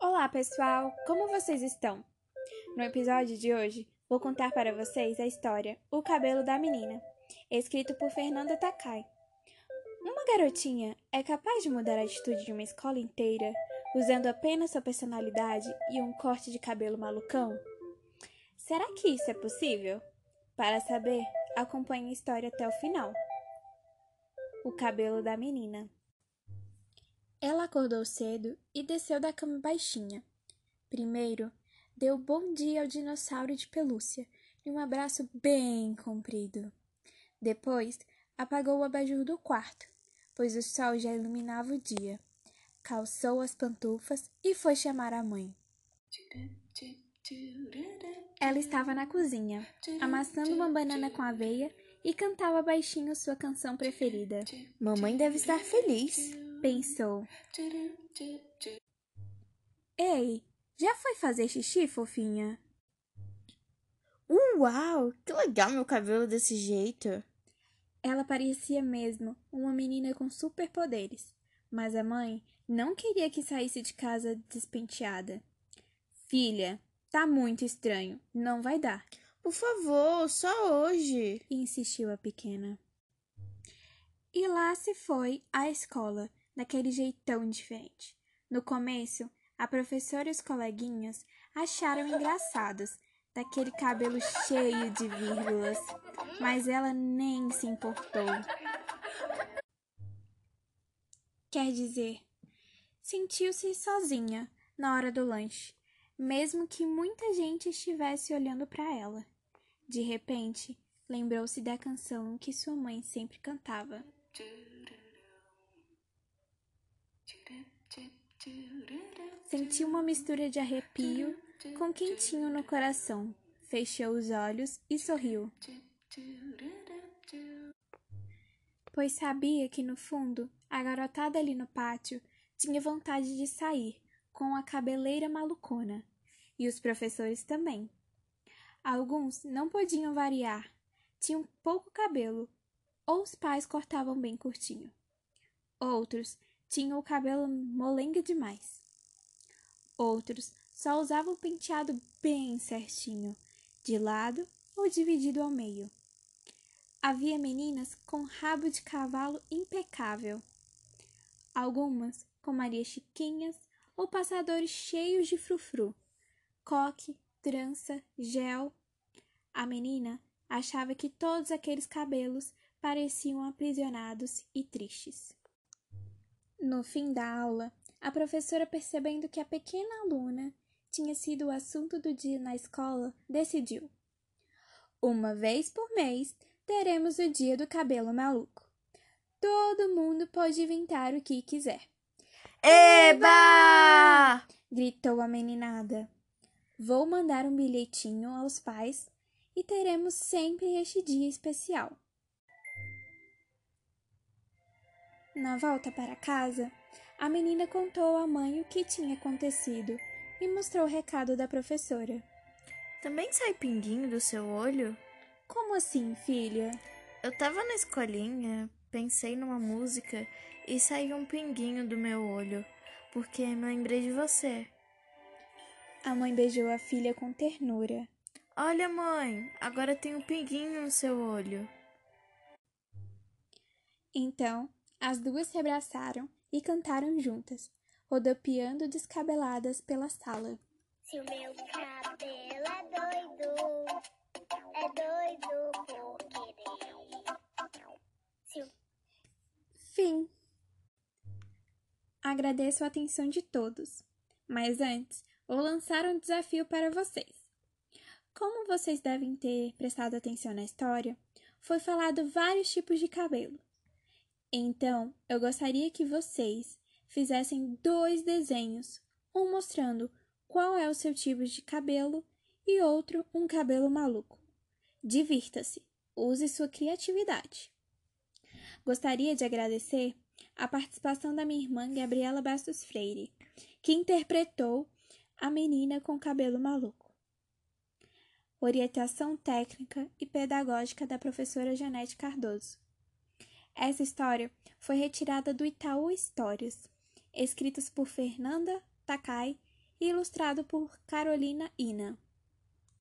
Olá, pessoal! Como vocês estão? No episódio de hoje, vou contar para vocês a história O Cabelo da Menina, escrito por Fernanda Takai. Uma garotinha é capaz de mudar a atitude de uma escola inteira usando apenas sua personalidade e um corte de cabelo malucão? Será que isso é possível? Para saber, acompanhe a história até o final. O cabelo da menina. Ela acordou cedo e desceu da cama baixinha. Primeiro, deu bom dia ao dinossauro de pelúcia e um abraço bem comprido. Depois, apagou o abajur do quarto, pois o sol já iluminava o dia. Calçou as pantufas e foi chamar a mãe. Ela estava na cozinha, amassando uma banana com aveia e cantava baixinho sua canção preferida. Mamãe deve estar feliz, pensou. Ei, já foi fazer xixi, fofinha? Uau, que legal meu cabelo desse jeito. Ela parecia mesmo uma menina com superpoderes, mas a mãe não queria que saísse de casa despenteada. Filha, tá muito estranho, não vai dar. Por favor, só hoje, insistiu a pequena. E lá se foi à escola, daquele jeitão diferente. No começo, a professora e os coleguinhas acharam engraçados daquele cabelo cheio de vírgulas, mas ela nem se importou. Quer dizer, sentiu-se sozinha na hora do lanche, mesmo que muita gente estivesse olhando para ela. De repente, lembrou-se da canção que sua mãe sempre cantava. Sentiu uma mistura de arrepio com quentinho no coração. Fechou os olhos e sorriu. Pois sabia que no fundo a garotada ali no pátio tinha vontade de sair com a cabeleira malucona, e os professores também. Alguns não podiam variar, tinham pouco cabelo, ou os pais cortavam bem curtinho. Outros tinham o cabelo molenga demais. Outros só usavam o penteado bem certinho, de lado ou dividido ao meio. Havia meninas com rabo de cavalo impecável. Algumas com Maria Chiquinhas ou passadores cheios de frufru, coque, trança, gel. A menina achava que todos aqueles cabelos pareciam aprisionados e tristes. No fim da aula, a professora, percebendo que a pequena aluna tinha sido o assunto do dia na escola, decidiu: Uma vez por mês teremos o dia do cabelo maluco. Todo mundo pode inventar o que quiser. Eba! gritou a meninada. Vou mandar um bilhetinho aos pais e teremos sempre este dia especial. Na volta para casa, a menina contou à mãe o que tinha acontecido e mostrou o recado da professora. Também sai pinguinho do seu olho? Como assim, filha? Eu tava na escolinha, pensei numa música e saiu um pinguinho do meu olho, porque me lembrei de você. A mãe beijou a filha com ternura. Olha, mãe, agora tem um pinguinho no seu olho. Então, as duas se abraçaram e cantaram juntas, rodopiando descabeladas pela sala. Se o meu cabelo é doido, é doido por querer. Se. Fim. Agradeço a atenção de todos, mas antes vou lançar um desafio para vocês. Como vocês devem ter prestado atenção na história, foi falado vários tipos de cabelo. Então, eu gostaria que vocês fizessem dois desenhos, um mostrando qual é o seu tipo de cabelo e outro um cabelo maluco. Divirta-se, use sua criatividade. Gostaria de agradecer a participação da minha irmã Gabriela Bastos Freire, que interpretou a menina com cabelo maluco. Orientação técnica e pedagógica da professora Janete Cardoso. Essa história foi retirada do Itaú Histórias, escritas por Fernanda Takai e ilustrado por Carolina Ina.